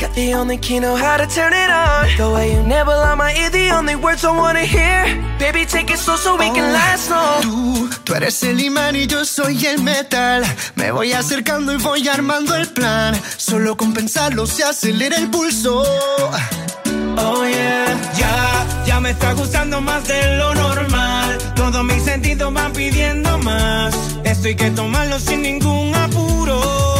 Got the only key, know how to turn it on. The way you on my ear, the only words I wanna hear. Baby, take it slow so we can oh, last long. Tú, tú eres el imán y yo soy el metal. Me voy acercando y voy armando el plan. Solo con pensarlo se acelera el pulso. Oh yeah, ya, ya me está gustando más de lo normal. Todos mis sentidos van pidiendo más. Esto hay que tomarlo sin ningún apuro.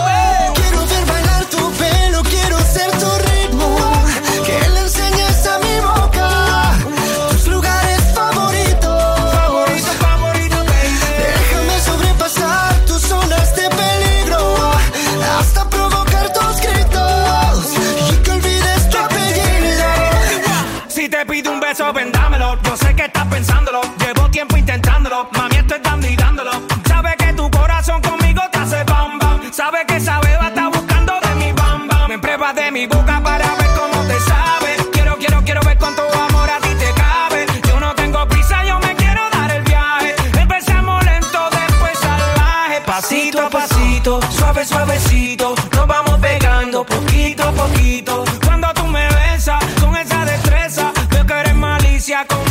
suave, suavecito. Nos vamos pegando poquito a poquito con delicadeza,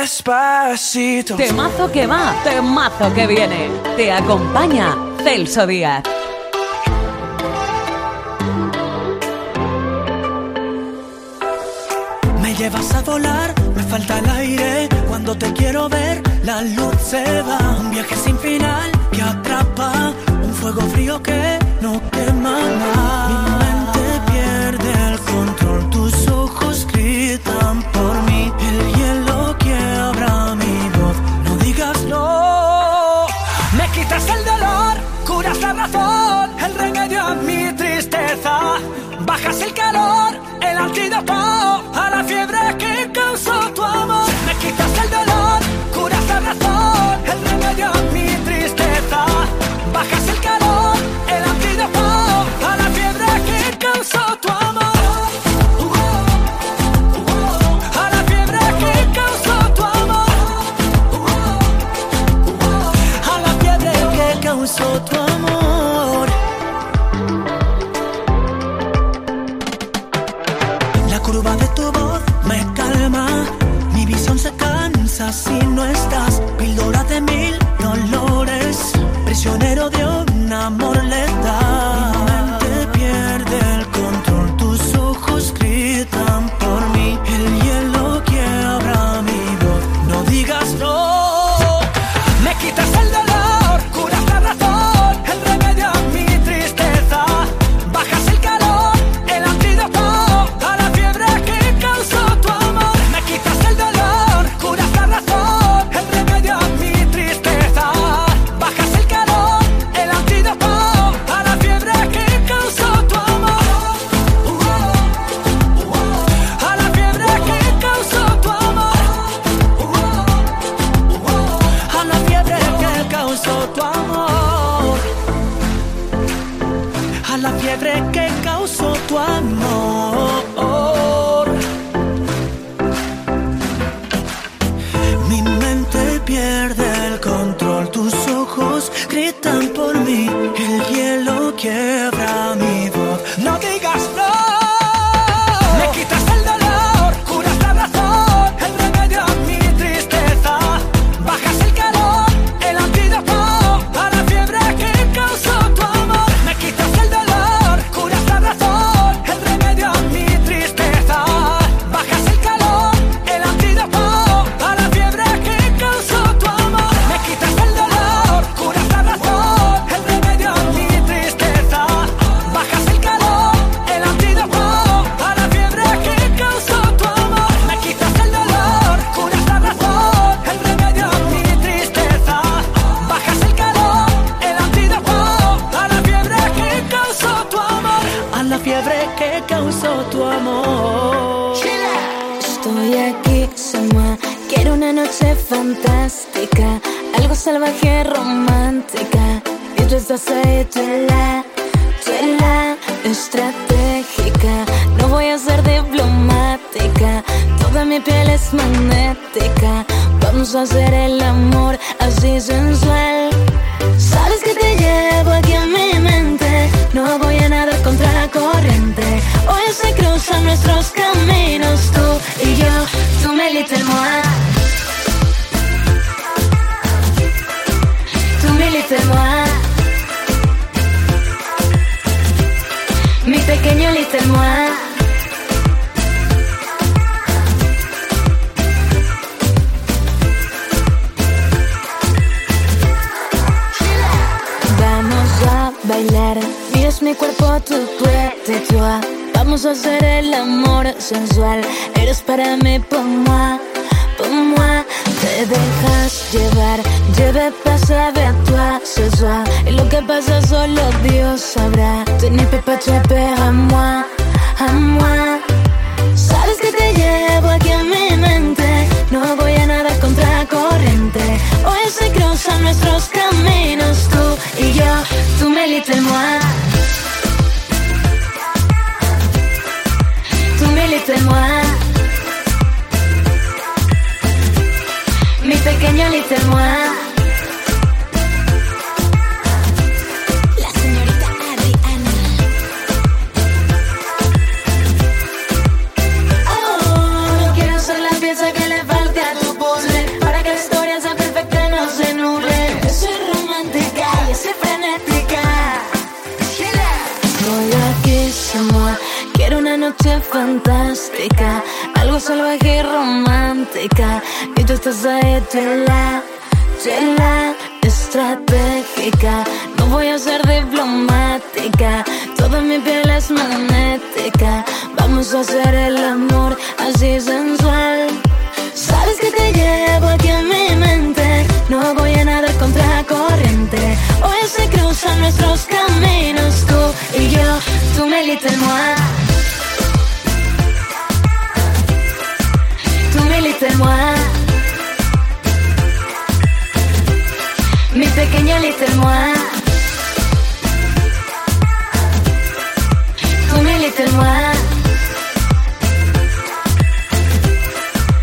Despacito. Temazo que va, temazo que viene. Te acompaña Celso Díaz. Me llevas a volar, me falta el aire. Cuando te quiero ver, la luz se va. Un viaje sin final que atrapa. Un fuego frío que no quema nada. Mi mente pierde el control, tus ojos gritan el calor, el antídoto a la fiebre que causó tu hacer el amor sensual. Eres para mí, pa' moi, pa' moi. Te dejas llevar, lleve pasa de toi ce soir. Y lo que pasa solo Dios sabrá. Tu n'y peux pas. Sabes que te llevo aquí en mi mente. No voy a nada contracorriente. Hoy se cruzan nuestros caminos, tú y yo, tú me little moi. Fais-moi Mes pequeños, laissez-moi noche fantástica, algo salvaje y romántica. Y tú estás ahí, chela, chela, estratégica. No voy a ser diplomática, toda mi piel es magnética. Vamos a hacer el amor así sensual. Sabes que te llevo aquí en mi mente, no voy a nadar contra corriente. Hoy se cruzan nuestros caminos, tú y yo, tú me little moi. laissez-moi. Mi pequeña, Little Moi Come, laissez-moi.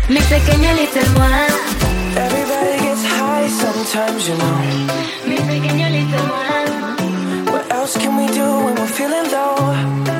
Mi pequeña, laissez-moi. Everybody gets high sometimes, you know. Mi pequeña, laissez-moi. What else can we do when we're feeling low?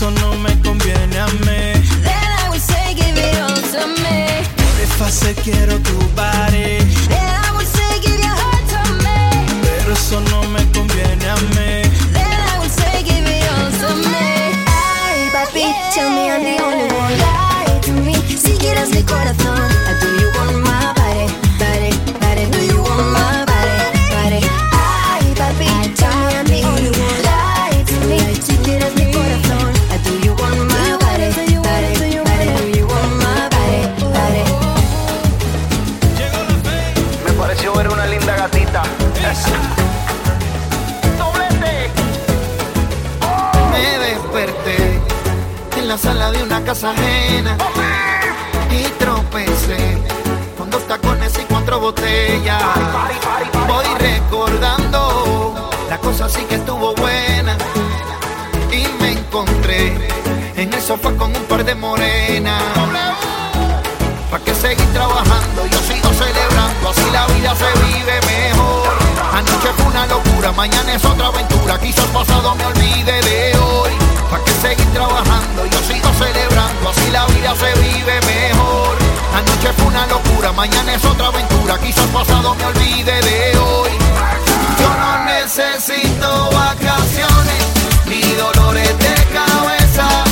eso no me conviene a mí. Then I would say give it all to me. What if quiero tu body? cosas y tropecé con dos tacones y cuatro botellas. Voy recordando, la cosa sí que estuvo buena y me encontré en el sofá con un par de morenas. ¿Para que seguir trabajando? Yo sigo celebrando, así la vida se vive mejor. Anoche fue una locura, mañana es otra aventura, quizás el pasado me olvide de hoy para que seguir trabajando, yo sigo celebrando, así la vida se vive mejor. Anoche fue una locura, mañana es otra aventura, quizás pasado me olvide de hoy. Yo no necesito vacaciones, ni dolores de cabeza.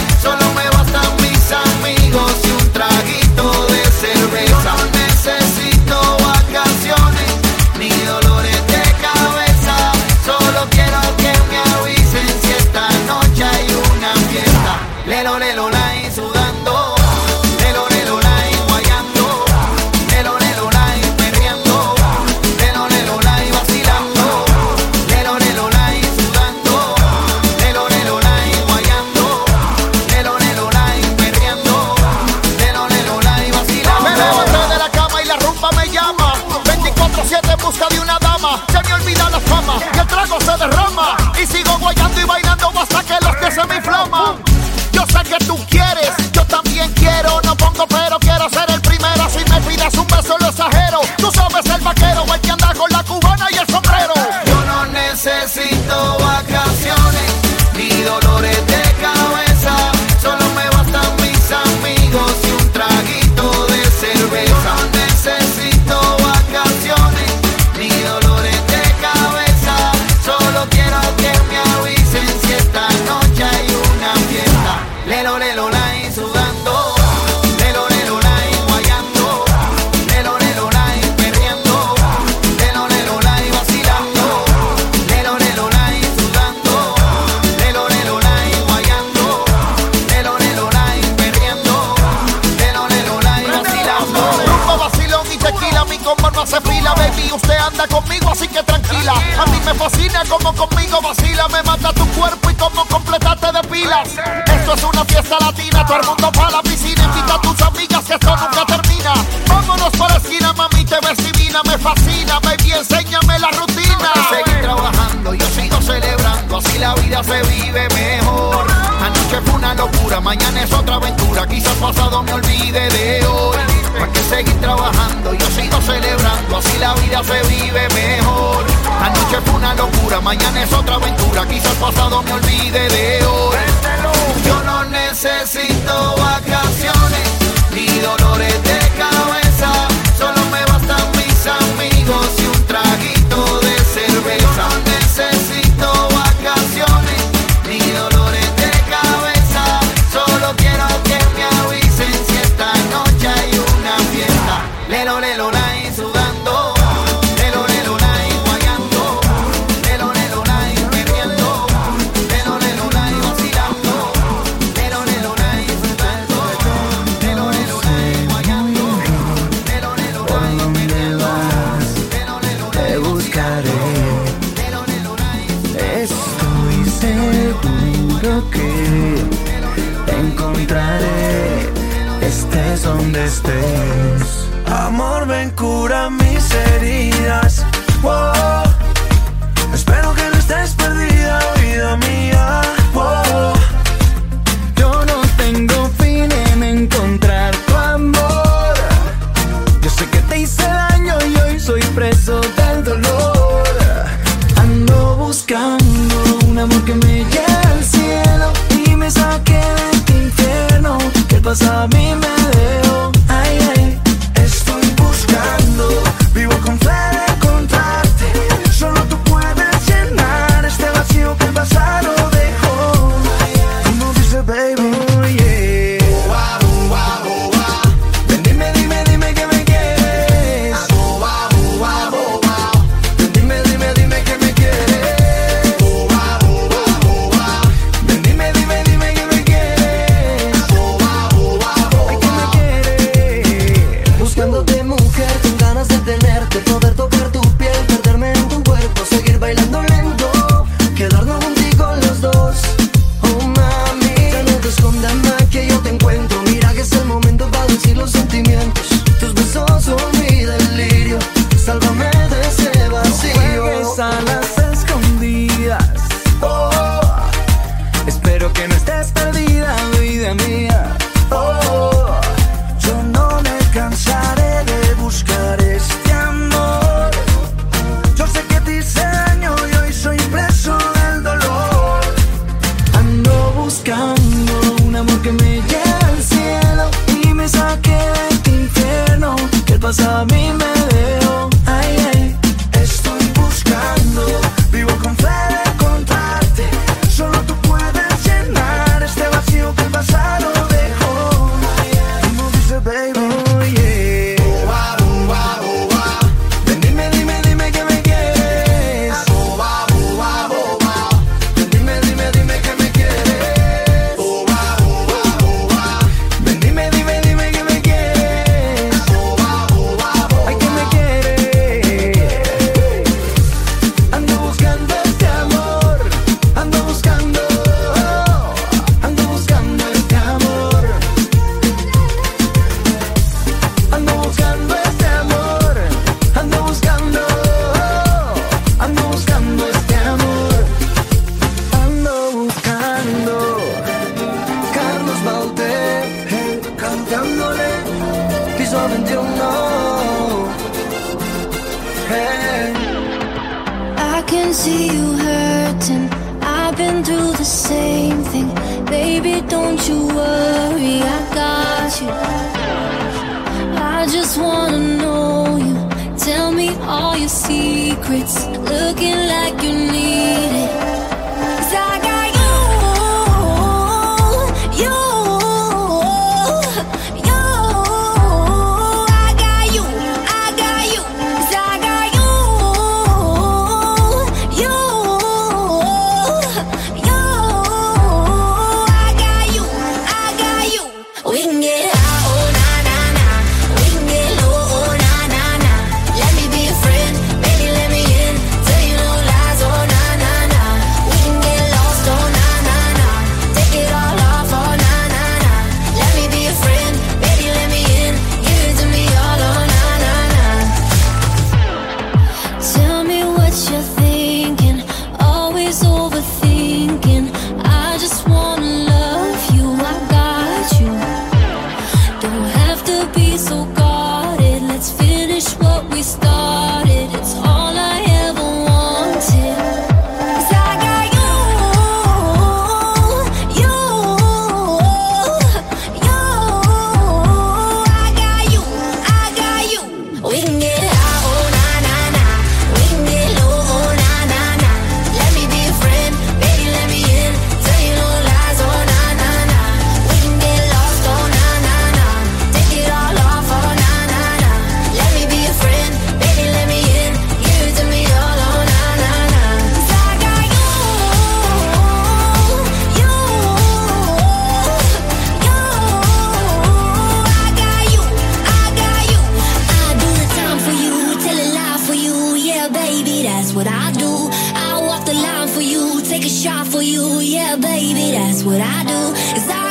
secrets, looking like you baby, that's what I do. I walk the line for you, take a shot for you, yeah, baby, that's what I do.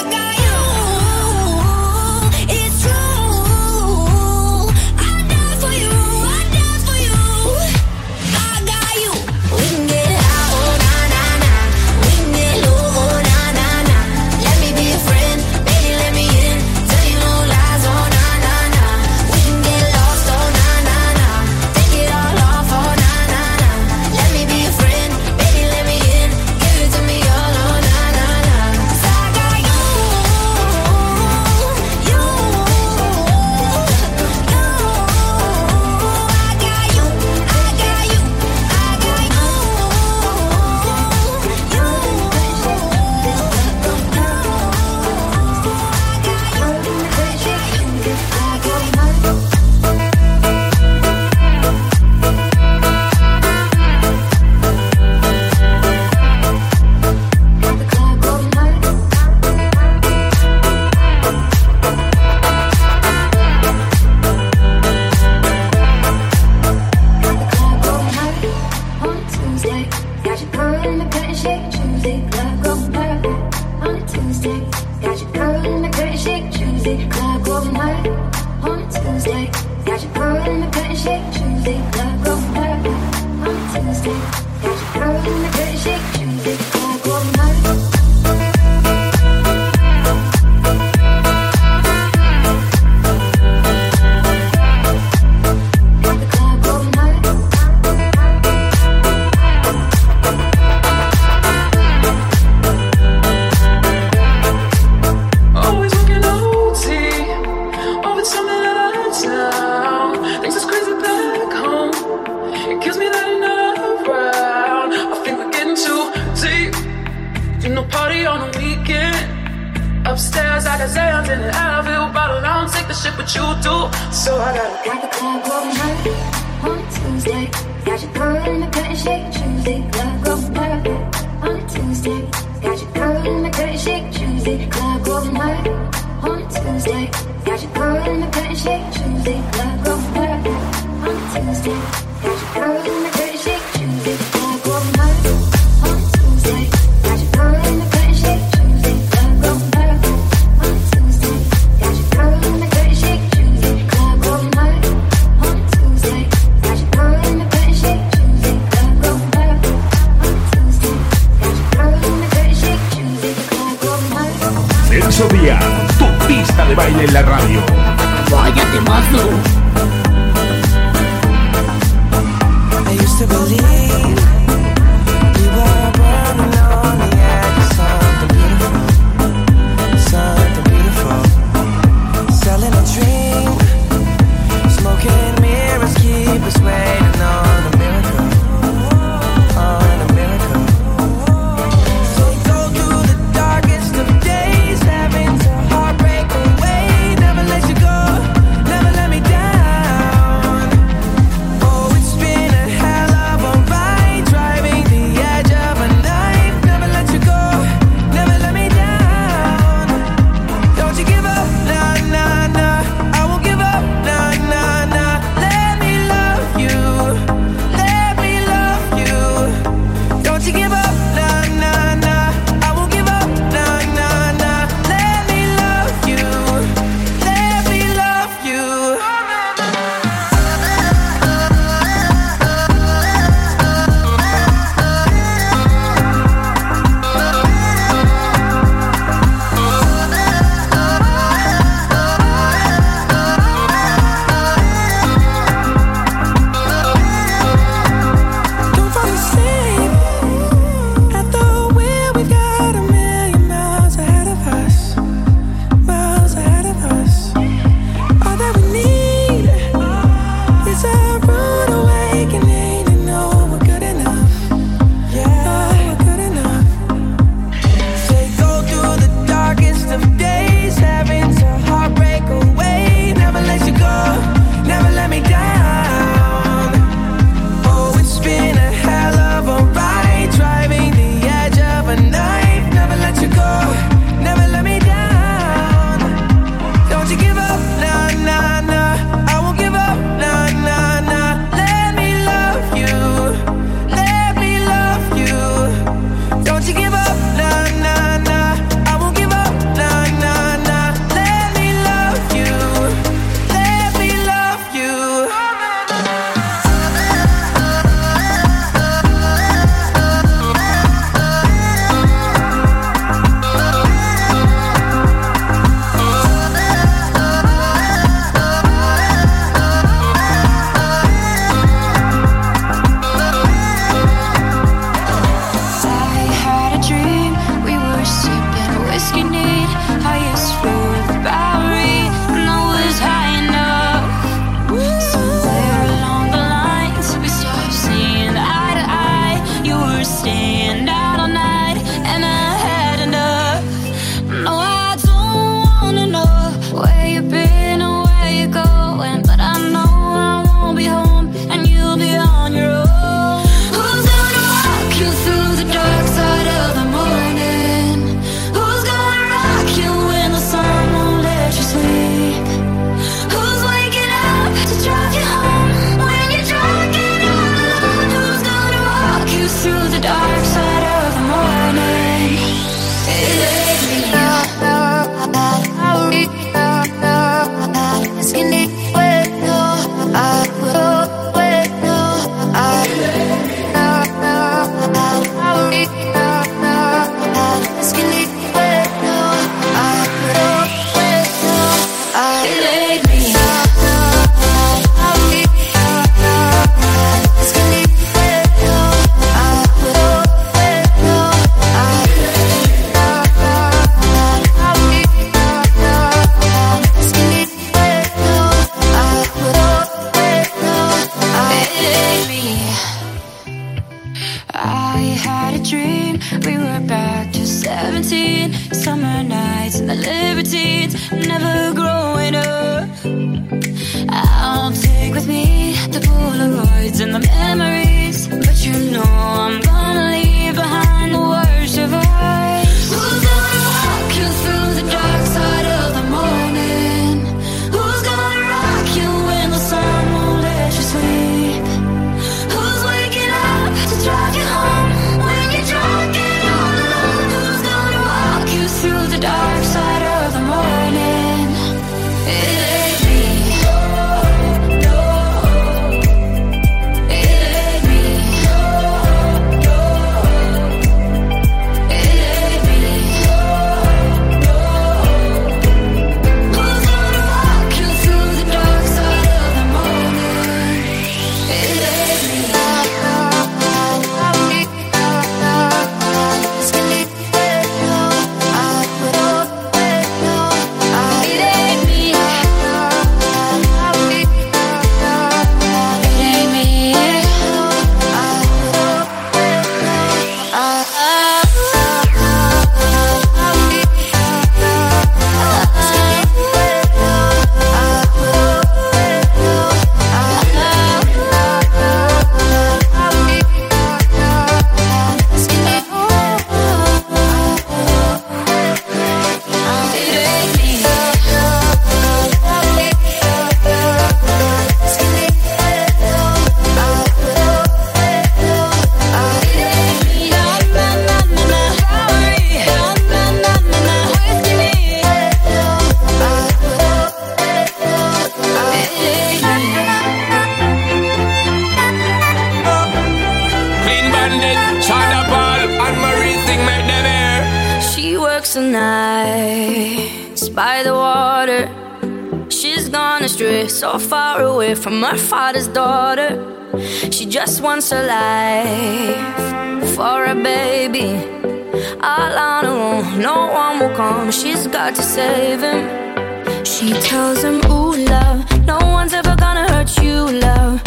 Cause I'm ooh, love No one's ever gonna hurt you, love.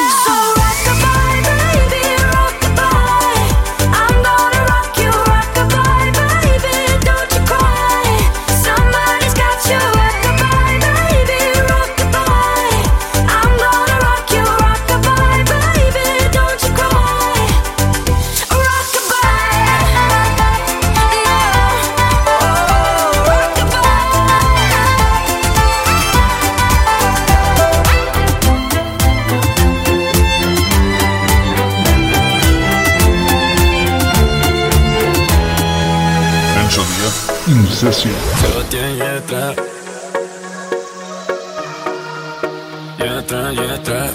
10 In Session. Sebastián Yatra. Yatra, Yatra.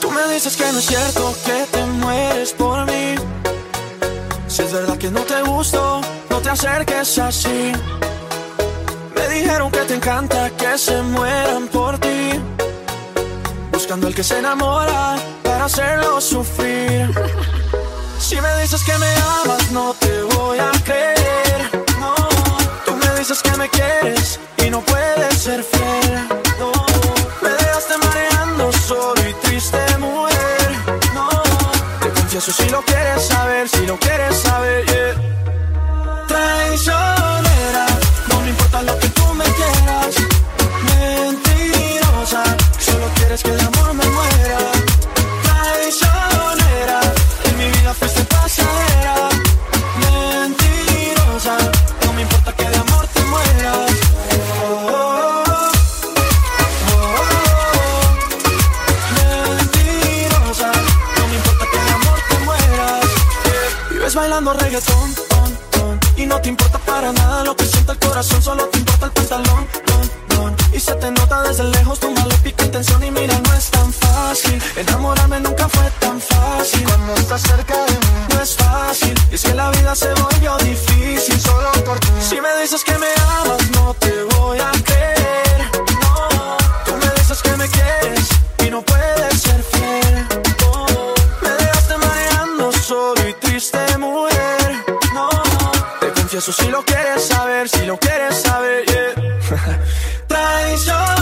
Tú me dices que no es cierto que te mueres por mí. Si es verdad que no te gusto, no te acerques así. Me dijeron que te encanta que se mueran por ti. Buscando el que se enamora para hacerlo sufrir. Si me dices que me amas, no te voy a creer. Dices que me quieres y no puedes ser fiel. No, me dejaste mareando solo y triste, mujer. No, te confieso si lo quieres saber, si lo quieres saber, yeah. Traicionera, bailando reggaetón, y no te importa para nada lo que siente el corazón, solo te importa el pantalón. Y se te nota desde lejos tu maléfica intención y mira, no es tan fácil. Enamorarme nunca fue tan fácil. Cuando estás cerca de mí, no es fácil. Y es que la vida se volvió difícil solo por ti. Si me dices que me amas, no te voy a creer. No, tú me dices que me quieres y no puedes ser fiel. Confieso si lo quieres saber, si lo quieres saber, yeah. Traicionera,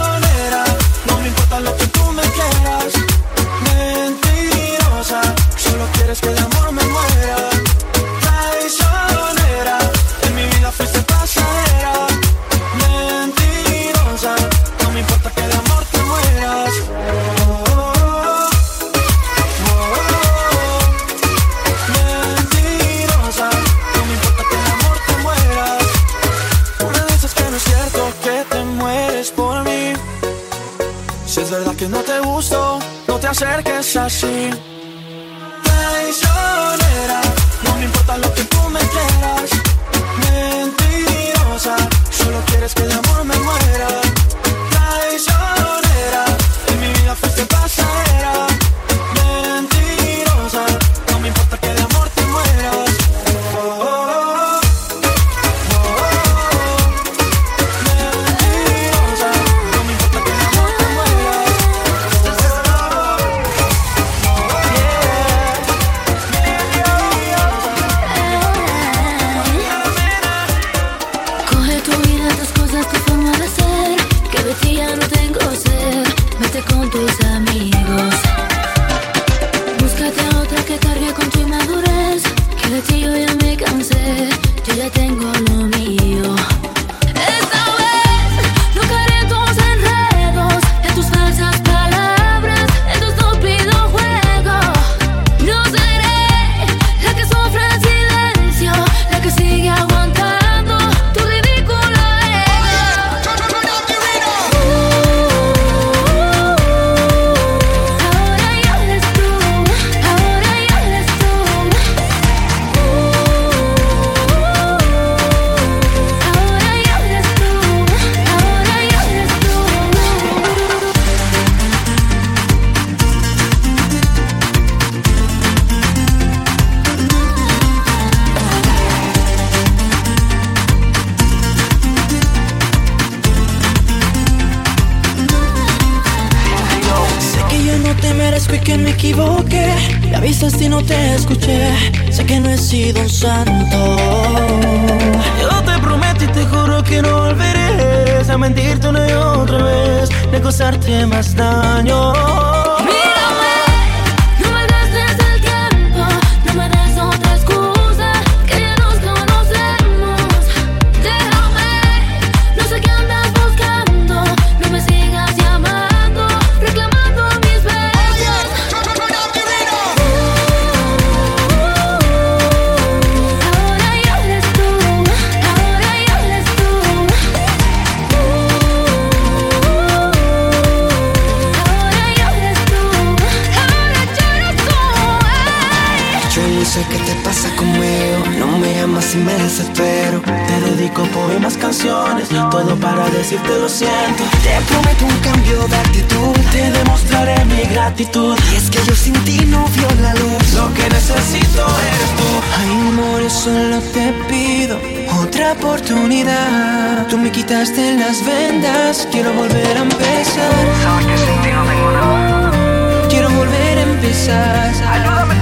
acerques así. Sido y me desespero. Te dedico poemas, canciones, todo para decirte lo siento. Te prometo un cambio de actitud, te demostraré mi gratitud. Y es que yo sin ti no vio la luz. Lo que necesito eres tú. Ay, amor, solo te pido otra oportunidad. Tú me quitaste las vendas, quiero volver a empezar. Sabes que sin ti no tengo nada. Quiero volver a empezar. Ayúdame,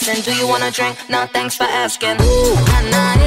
Passing. Do you wanna drink? Nah, thanks for asking. Ooh, nah, nah,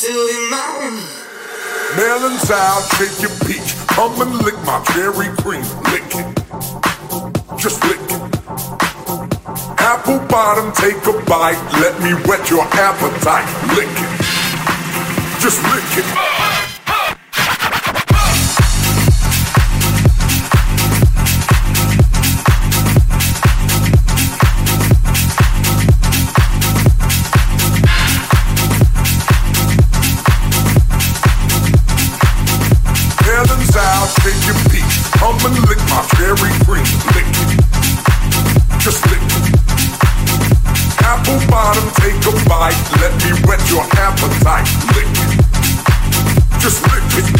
To be. Melons out, shake your peach. Come and lick my cherry cream. Lick it. Just lick it. Apple bottom, take a bite. Let me whet your appetite. Lick it. Just lick it. Lick my cream. Lick. Just lick. Apple bottom, take a bite. Let me whet your appetite. Lick. Just lick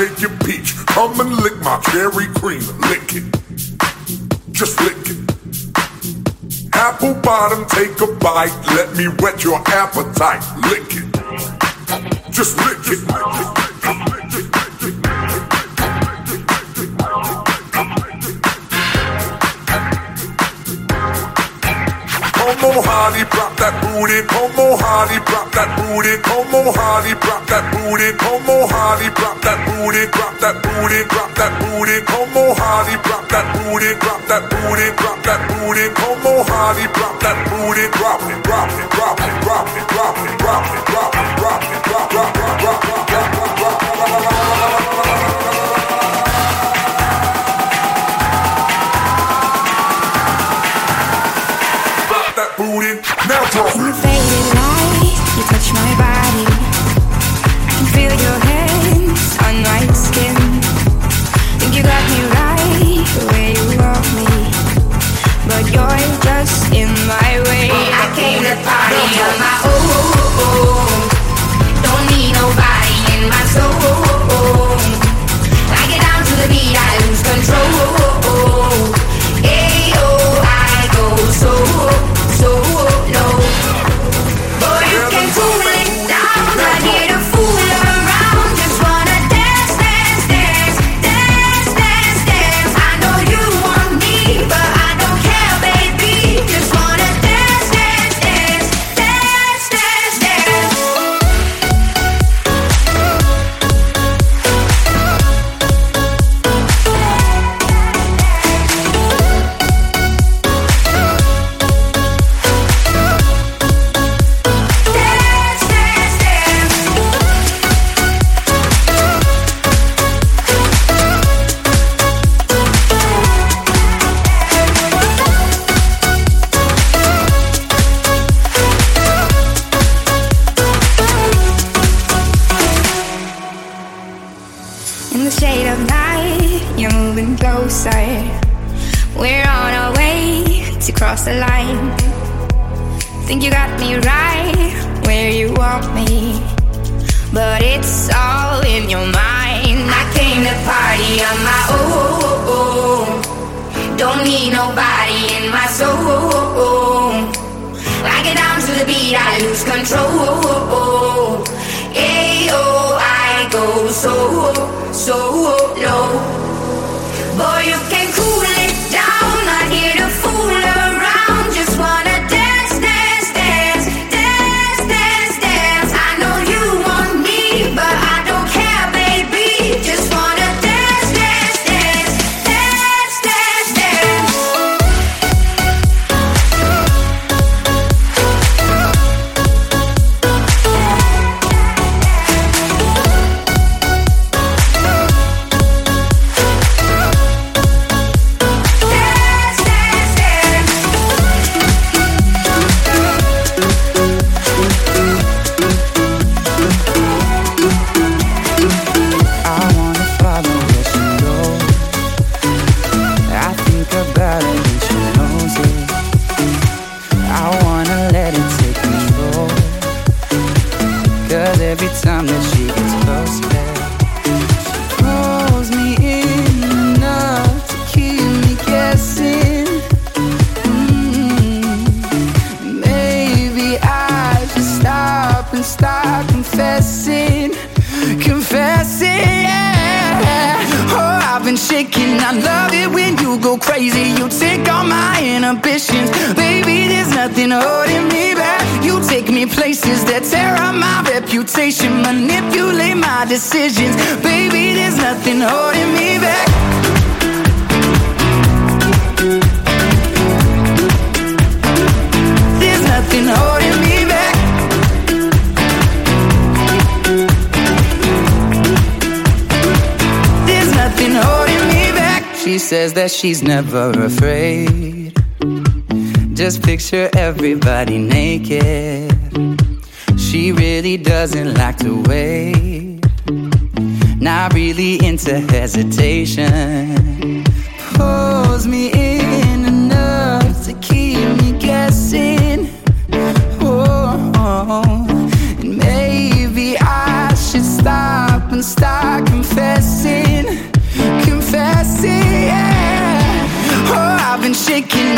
Out, your peach. Come and lick my cherry cream. Lick it. Just lick it. Apple bottom, take a bite. Let me whet your appetite. Lick it. Just lick it. Hottie, drop that booty. Homo hottie, drop that booty. Homo hottie, drop that booty. Homo hottie, drop that booty. Drop that booty. Drop that booty. Homo hottie, drop that booty. Drop that booty. Drop that booty. Homo hottie, drop that booty. Drop it. Drop it. Drop it. Drop it. Drop it. Drop it. Drop it. Drop it. Drop drop drop drop drop drop drop Drop she's never afraid. Just picture everybody naked. She really doesn't like to wait. Not really into hesitation. Pulls me in